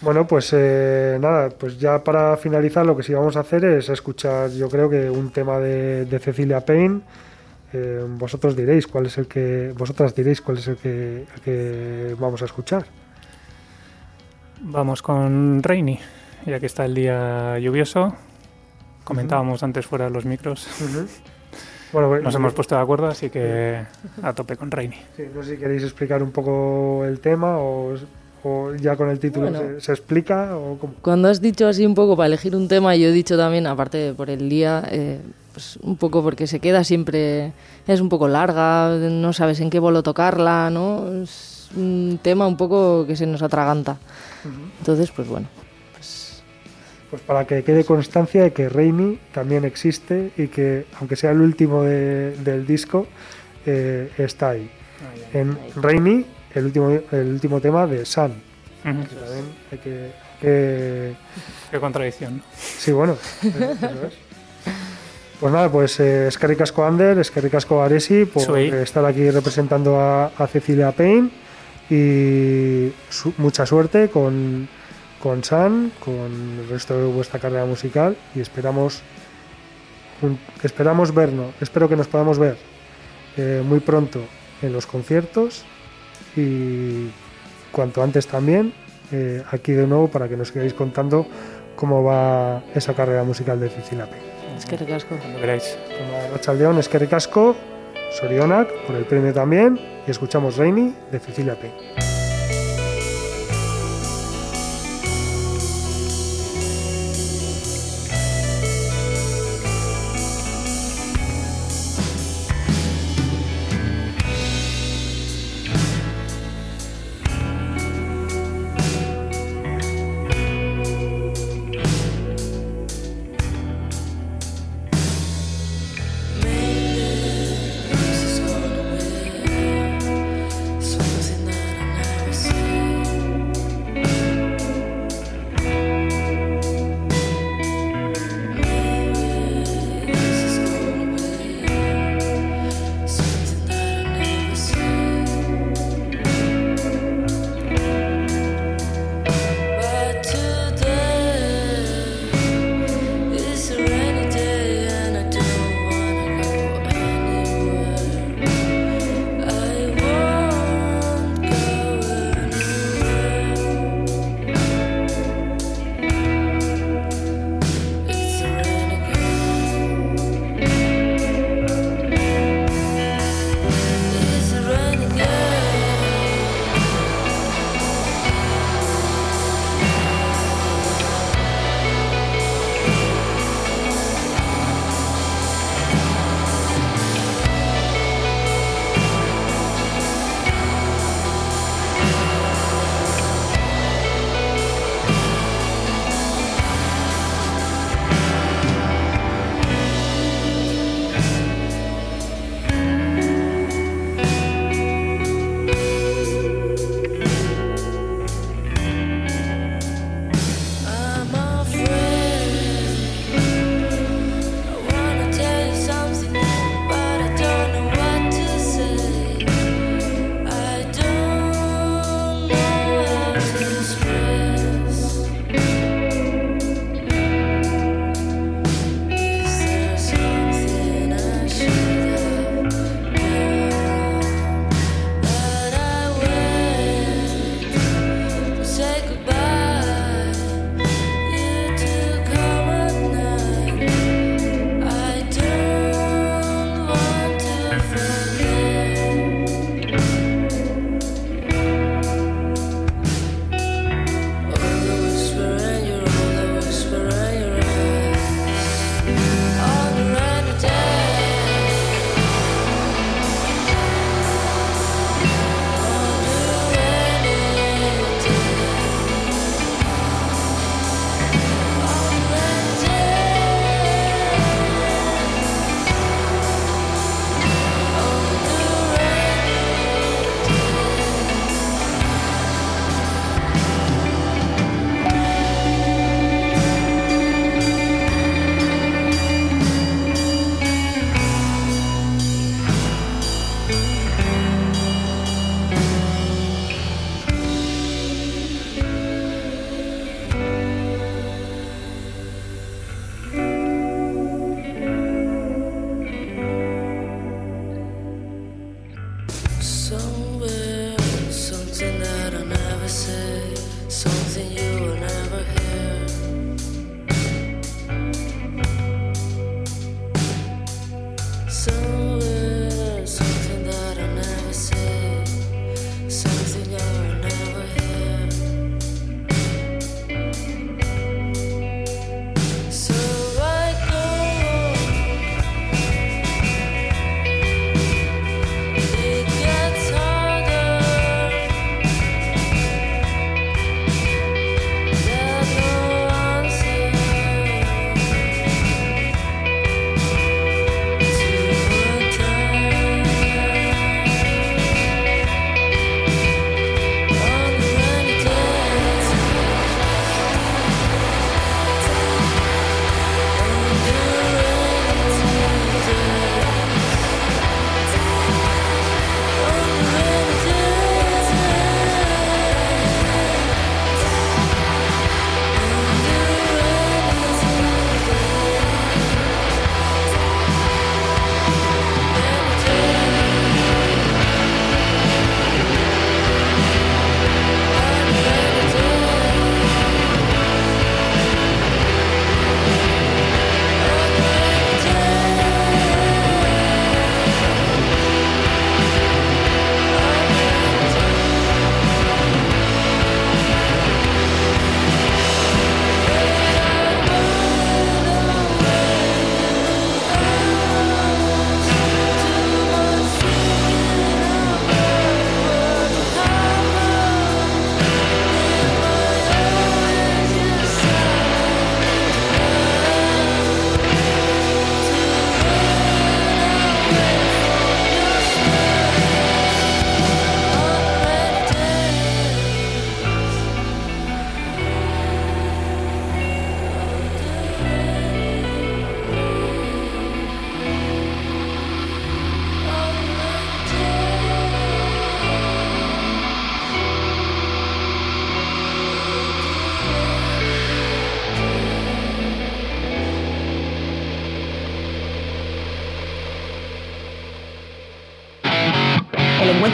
Bueno, pues eh, nada, pues ya para finalizar lo que sí vamos a hacer es escuchar, yo creo que un tema de, de Cecilia Payne. Eh, vosotros diréis cuál es el que, vosotras diréis cuál es el que, el que vamos a escuchar. Vamos con Rainy, ya que está el día lluvioso. Comentábamos antes fuera de los micros. Bueno, pues, Nos hemos puesto de acuerdo, así que a tope con Rainy. sí, no sé si queréis explicar un poco el tema o, o ya con el título Bueno. se, se explica o cómo. Cuando has dicho así un poco para elegir un tema, yo he dicho también, aparte de por el día, eh, pues un poco porque se queda siempre, es un poco larga, no sabes en qué bolo tocarla, ¿no? Es un tema un poco que se nos atraganta. Entonces, pues bueno, Pues para que quede constancia de que Rainy también existe y que, aunque sea el último de- del disco, eh, está ahí. En Rainy, el último, el último tema de Sun. Ujú. Que también hay que, que- Qué contradicción. Sí, bueno. es. Pues nada, pues eh, Eskerrik asko Ander, Eskerrik asko Aresi por estar aquí representando a, a Cecilia Payne y su- mucha suerte con, con San, con el resto de vuestra carrera musical y esperamos esperamos vernos, espero que nos podamos ver eh, muy pronto en los conciertos y cuanto antes también eh, aquí de nuevo para que nos sigáis contando cómo va esa carrera musical de Cecilia Payne. es que recasco. Cuando queráis. Como Rachaldeón, Eskerrik asko, Sorionak por el premio también y escuchamos Rainy de Cecilia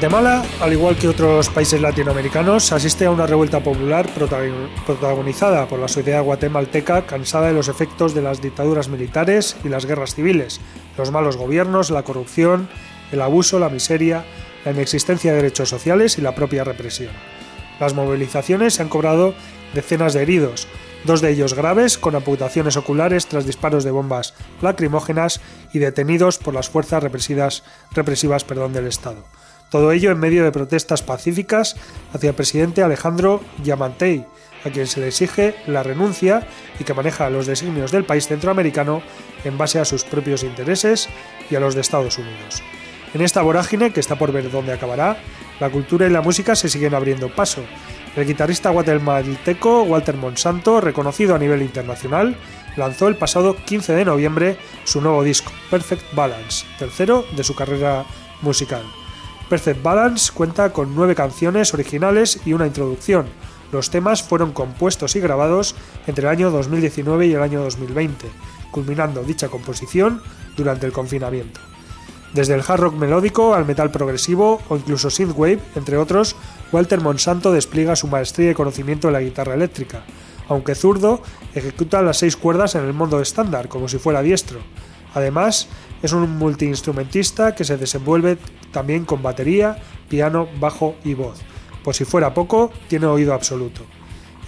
Guatemala, al igual que otros países latinoamericanos, asiste a una revuelta popular protagonizada por la sociedad guatemalteca cansada de los efectos de las dictaduras militares y las guerras civiles, los malos gobiernos, la corrupción, el abuso, la miseria, la inexistencia de derechos sociales y la propia represión. Las movilizaciones han cobrado decenas de heridos, dos de ellos graves, con amputaciones oculares tras disparos de bombas lacrimógenas y detenidos por las fuerzas represivas, del Estado. Todo ello en medio de protestas pacíficas hacia el presidente Alejandro Yamantei, a quien se le exige la renuncia y que maneja los designios del país centroamericano en base a sus propios intereses y a los de Estados Unidos. En esta vorágine, que está por ver dónde acabará, la cultura y la música se siguen abriendo paso. El guitarrista guatemalteco Walter Monsanto, reconocido a nivel internacional, lanzó el pasado 15 de noviembre su nuevo disco, Perfect Balance, tercero de su carrera musical. Perfect Balance cuenta con nueve canciones originales y una introducción. Los temas fueron compuestos y grabados entre el año 2019 y el año 2020, culminando dicha composición durante el confinamiento. Desde el hard rock melódico al metal progresivo o incluso synthwave, entre otros, Walter Monsanto despliega su maestría y conocimiento de la guitarra eléctrica. Aunque zurdo, ejecuta las seis cuerdas en el modo estándar, como si fuera diestro. Además, es un multiinstrumentista que se desenvuelve también con batería, piano, bajo y voz. Por si fuera poco, tiene oído absoluto.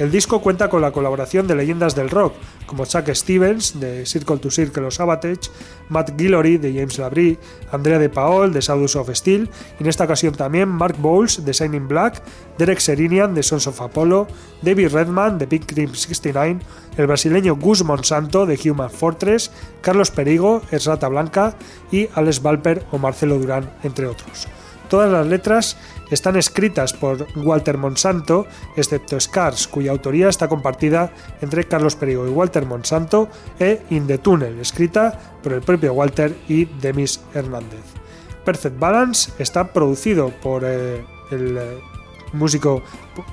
El disco cuenta con la colaboración de leyendas del rock, como Chuck Stevens de Circle to Circle of Sabotage, Matt Guillory de James Labrie, Andrea de Paul de Saudus of Steel, y en esta ocasión también Mark Bowles de Shining Black, Derek Serinian de Sons of Apollo, David Redman de Big Cream 69, el brasileño Gus Monsanto de Human Fortress, Carlos Perigo, Esrata Blanca y Alex Valper o Marcelo Durán, entre otros. Todas las letras están escritas por Walter Monsanto, excepto Scars, cuya autoría está compartida entre Carlos Perigo y Walter Monsanto, e In the Tunnel, escrita por el propio Walter y Demis Hernández. Perfect Balance está producido por eh, el eh, músico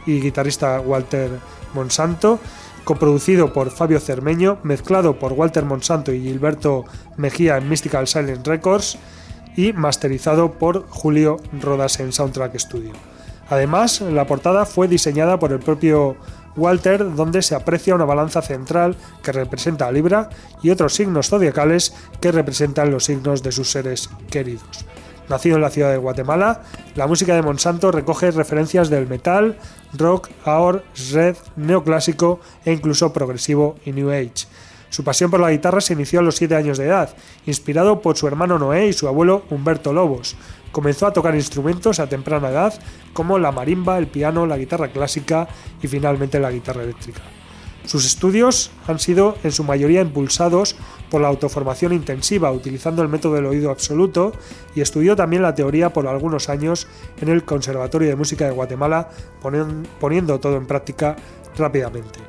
y guitarrista Walter Monsanto, coproducido por Fabio Cermeño, mezclado por Walter Monsanto y Gilberto Mejía en Mystical Silent Records, y masterizado por Julio Rodas en Soundtrack Studio. Además, la portada fue diseñada por el propio Walter, donde se aprecia una balanza central que representa a Libra y otros signos zodiacales que representan los signos de sus seres queridos. Nacido en la ciudad de Guatemala, la música de Monsanto recoge referencias del metal, rock, aor, red, neoclásico e incluso progresivo y new age su pasión por la guitarra se inició a los 7 años de edad, inspirado por su hermano Noé y su abuelo Humberto Lobos. Comenzó a tocar instrumentos a temprana edad como la marimba, el piano, la guitarra clásica y finalmente la guitarra eléctrica. Sus estudios han sido en su mayoría impulsados por la autoformación intensiva utilizando el método del oído absoluto y estudió también la teoría por algunos años en el Conservatorio de Música de Guatemala poniendo todo en práctica rápidamente.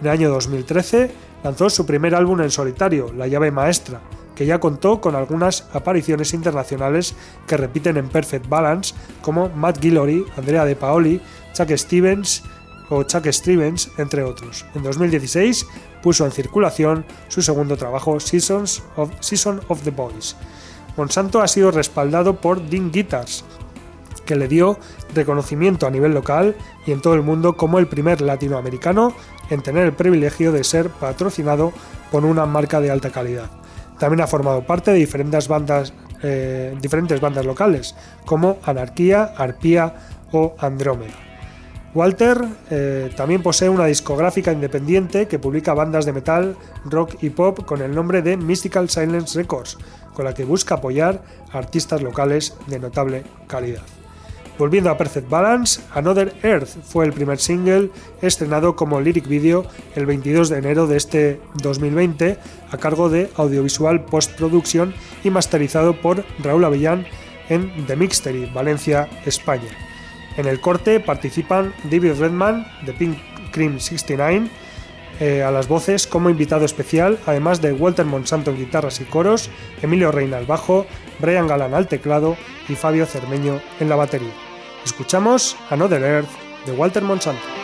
En el año 2013 lanzó su primer álbum en solitario, La llave maestra, que ya contó con algunas apariciones internacionales que repiten en Perfect Balance, como Matt Guillory, Andrea De Paoli, Chuck Stevens o Chuck Stevens, entre otros. En 2016 puso en circulación su segundo trabajo, Seasons of, Season of the Boys. Monsanto ha sido respaldado por Dean Guitars, que le dio reconocimiento a nivel local y en todo el mundo como el primer latinoamericano en tener el privilegio de ser patrocinado por una marca de alta calidad. También ha formado parte de diferentes bandas, eh, diferentes bandas locales, como Anarquía, Arpía o Andrómeda. Walter eh, también posee una discográfica independiente que publica bandas de metal, rock y pop con el nombre de Mystical Silence Records, con la que busca apoyar a artistas locales de notable calidad. Volviendo a Perfect Balance, Another Earth fue el primer single estrenado como lyric video el 22 de enero de este 2020 a cargo de Audiovisual Post Production y masterizado por Raúl Avellán en The Mixtery, Valencia, España. En el corte participan David Redman de Pink Cream 69 eh, a las voces como invitado especial, además de Walter Monsanto en guitarras y coros, Emilio Reina al bajo, Brian Galán al teclado y Fabio Cermeño en la batería. Escuchamos Another Earth de Walter Monsanto.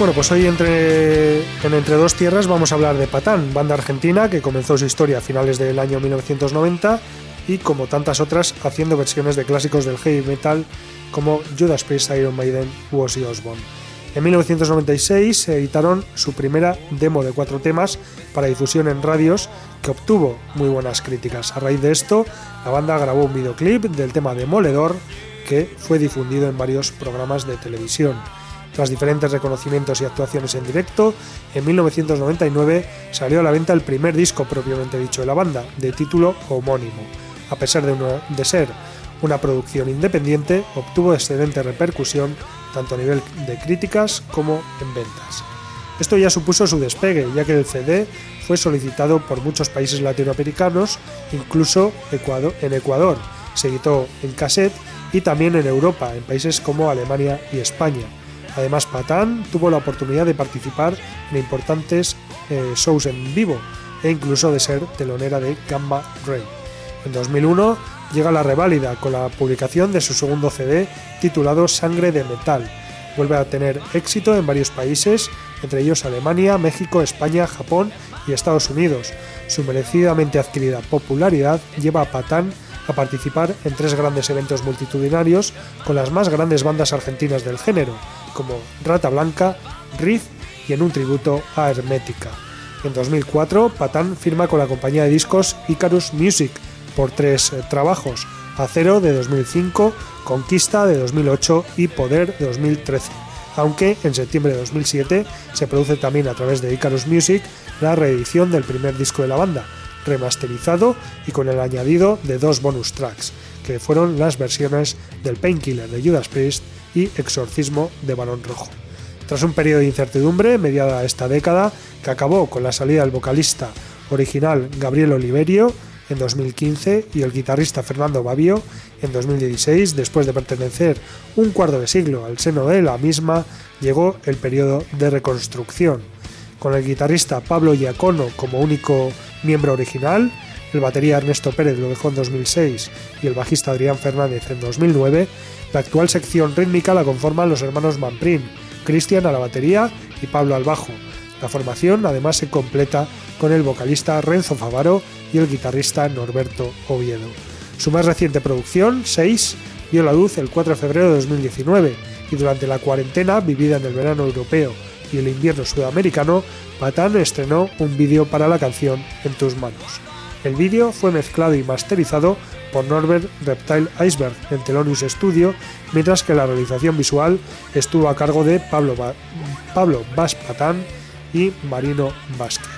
Bueno, pues hoy entre, en Entre Dos Tierras vamos a hablar de Patán, banda argentina que comenzó su historia a finales del año 1990 y como tantas otras haciendo versiones de clásicos del heavy metal como Judas Priest, Iron Maiden u Ozzy Osbourne. En 1996 editaron su primera demo de cuatro temas para difusión en radios que obtuvo muy buenas críticas. A raíz de esto, la banda grabó un videoclip del tema Demoledor que fue difundido en varios programas de televisión. Tras diferentes reconocimientos y actuaciones en directo, en 1999 salió a la venta el primer disco propiamente dicho de la banda, de título homónimo. A pesar de, ser una producción independiente, obtuvo excelente repercusión tanto a nivel de críticas como en ventas. Esto ya supuso su despegue, ya que el CD fue solicitado por muchos países latinoamericanos, incluso en Ecuador. Se editó en cassette y también en Europa, en países como Alemania y España. Además, Patán tuvo la oportunidad de participar en importantes eh, shows en vivo e incluso de ser telonera de Gamma Ray. En 2001 llega la reválida con la publicación de su segundo CD titulado Sangre de Metal. Vuelve a tener éxito en varios países, entre ellos Alemania, México, España, Japón y Estados Unidos. Su merecidamente adquirida popularidad lleva a Patán a participar en tres grandes eventos multitudinarios con las más grandes bandas argentinas del género, como Rata Blanca, Riff y en un tributo a Hermética. En 2004, Patán firma con la compañía de discos Icarus Music por tres eh, trabajos, Acero de 2005, Conquista de 2008 y Poder de 2013. Aunque en septiembre de 2007 se produce también a través de Icarus Music la reedición del primer disco de la banda, remasterizado y con el añadido de dos bonus tracks, que fueron las versiones del Painkiller de Judas Priest y Exorcismo de Barón Rojo. Tras un periodo de incertidumbre mediada esta década, que acabó con la salida del vocalista original Gabriel Oliverio en 2015 y el guitarrista Fernando Babio en 2016, después de pertenecer un cuarto de siglo al seno de la misma, llegó el periodo de reconstrucción. Con el guitarrista Pablo Giacono como único miembro original, el batería Ernesto Pérez lo dejó en 2006 y el bajista Adrián Fernández en 2009, la actual sección rítmica la conforman los hermanos Manprin, Cristian a la batería y Pablo al bajo. La formación además se completa con el vocalista Renzo Favaro y el guitarrista Norberto Oviedo. Su más reciente producción, 6, vio la luz el 4 de febrero de 2019 y durante la cuarentena vivida en el verano europeo y el invierno sudamericano, Patán estrenó un vídeo para la canción En tus manos. El vídeo fue mezclado y masterizado por Norbert Reptile Iceberg en Telonius Studio, mientras que la realización visual estuvo a cargo de Pablo, ba Pablo Bas Patán y Marino Vázquez.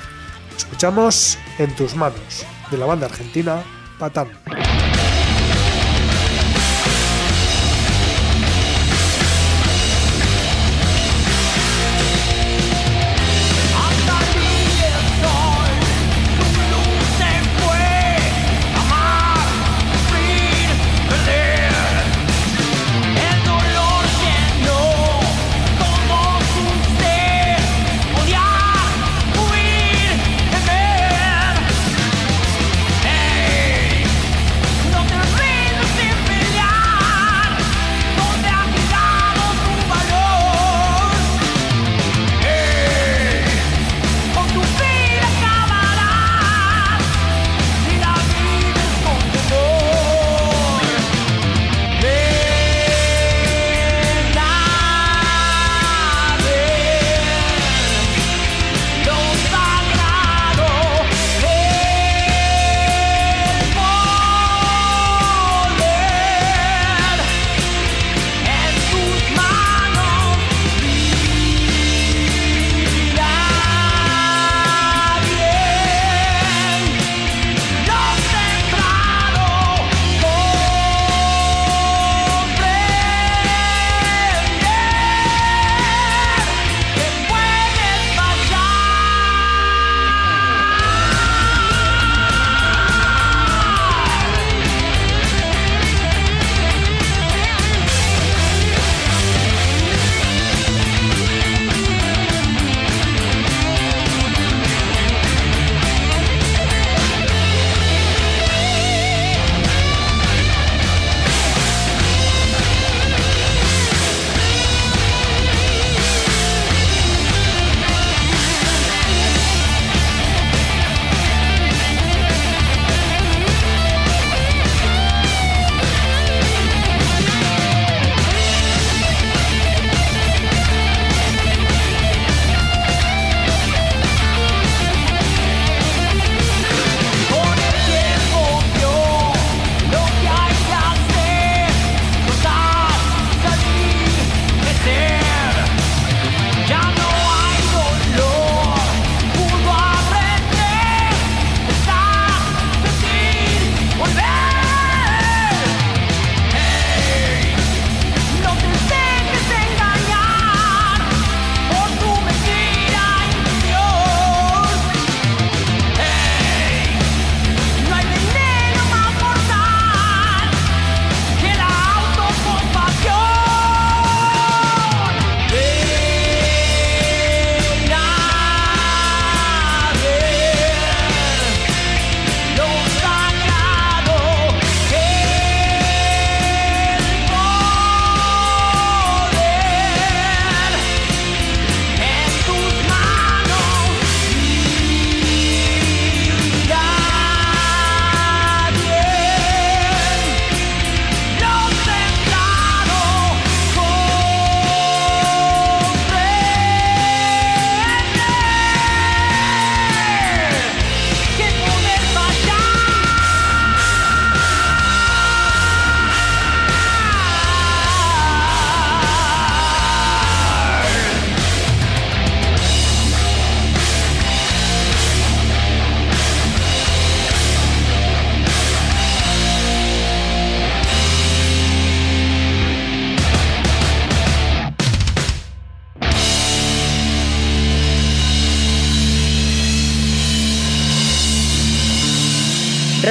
Escuchamos En tus manos, de la banda argentina Patán.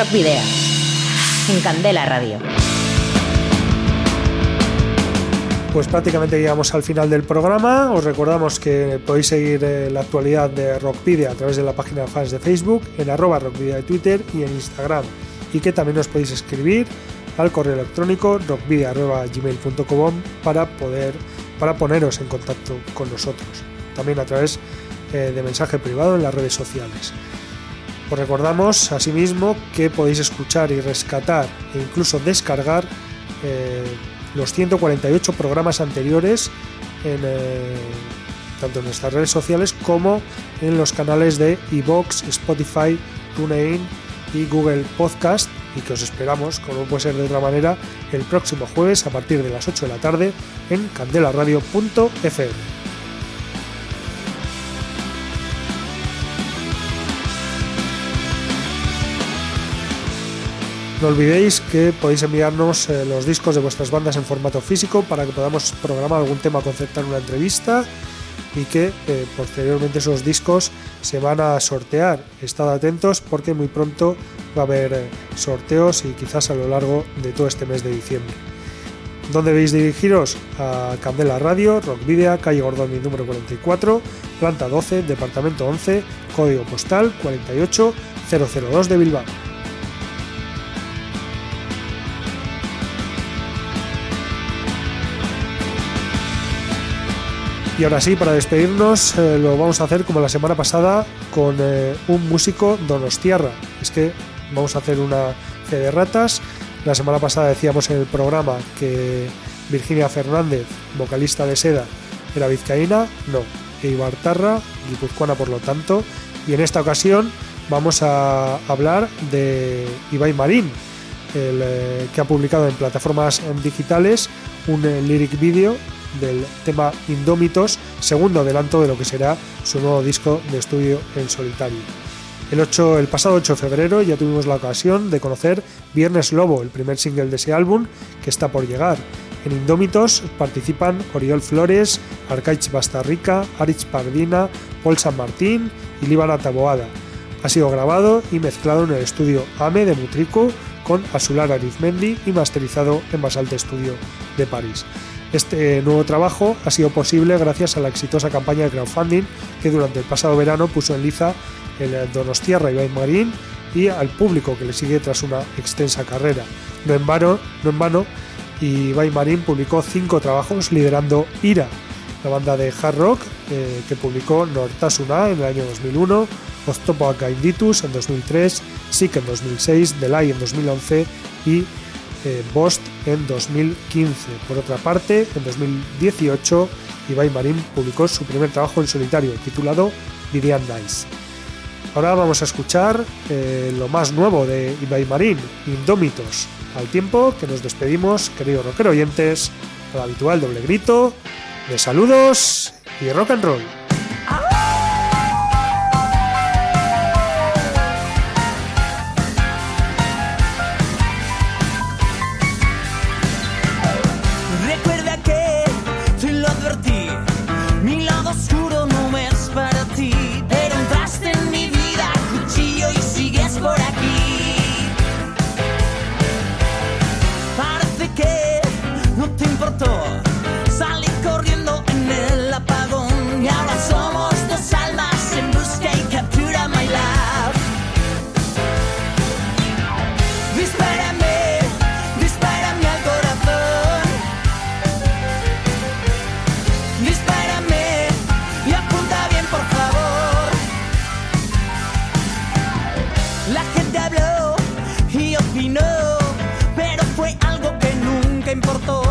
Rock Video. En Candela Radio. Pues prácticamente llegamos al final del programa. Os recordamos que podéis seguir eh, la actualidad de Rockvidia a través de la página de fans de Facebook, en arroba Rockvidia de Twitter y en Instagram. Y que también os podéis escribir al correo electrónico rockvidia.gmail.com para poder para poneros en contacto con nosotros. También a través eh, de mensaje privado en las redes sociales. Os recordamos asimismo que podéis escuchar y rescatar e incluso descargar eh, los 148 programas anteriores eh, tanto en nuestras redes sociales como en los canales de iBox, Spotify, TuneIn y Google Podcast y que os esperamos, como puede ser de otra manera, el próximo jueves a partir de las 8 de la tarde en candelaradio.fm. No olvidéis que podéis enviarnos eh, los discos de vuestras bandas en formato físico para que podamos programar algún tema, concertar una entrevista y que eh, posteriormente esos discos se van a sortear. Estad atentos porque muy pronto va a haber eh, sorteos y quizás a lo largo de todo este mes de diciembre. ¿Dónde debéis dirigiros? A Candela Radio, Rock Video, calle Gordoni número 44, planta 12, departamento 11, código postal 48002 de Bilbao. Y ahora sí, para despedirnos, eh, lo vamos a hacer como la semana pasada con eh, un músico donostiarra. Es que vamos a hacer una fe de ratas. La semana pasada decíamos en el programa que Virginia Fernández, vocalista de Seda, era vizcaína. No, Eibartarra, guipuzcoana por lo tanto. Y en esta ocasión vamos a hablar de Ibai Marín, el, eh, que ha publicado en plataformas digitales un eh, lyric video del tema Indómitos, segundo adelanto de lo que será su nuevo disco de estudio en solitario. El, 8, el pasado 8 de febrero ya tuvimos la ocasión de conocer Viernes Lobo, el primer single de ese álbum que está por llegar. En Indómitos participan Oriol Flores, Arcaich Bastarrica, Arich Pardina, Paul San Martín y Líbana Taboada. Ha sido grabado y mezclado en el estudio AME de Mutrico con Asular Arizmendi y masterizado en Basalte Studio de París. Este nuevo trabajo ha sido posible gracias a la exitosa campaña de crowdfunding que durante el pasado verano puso en liza el Donostiarra Ibai Marín y al público que le sigue tras una extensa carrera. No en vano, no en vano Ibai Marín publicó cinco trabajos liderando Ira, la banda de hard rock eh, que publicó Nortasuna en el año 2001, Oztopo Gainditus en 2003, Sick en 2006, Delay en 2011 y eh, Bost en 2015. Por otra parte, en 2018, Ibai Marín publicó su primer trabajo en solitario, titulado Vivian Nice. Ahora vamos a escuchar eh, lo más nuevo de Ibai Marín, Indómitos. Al tiempo que nos despedimos, queridos rockero oyentes, al habitual doble grito de saludos y rock and roll. importó.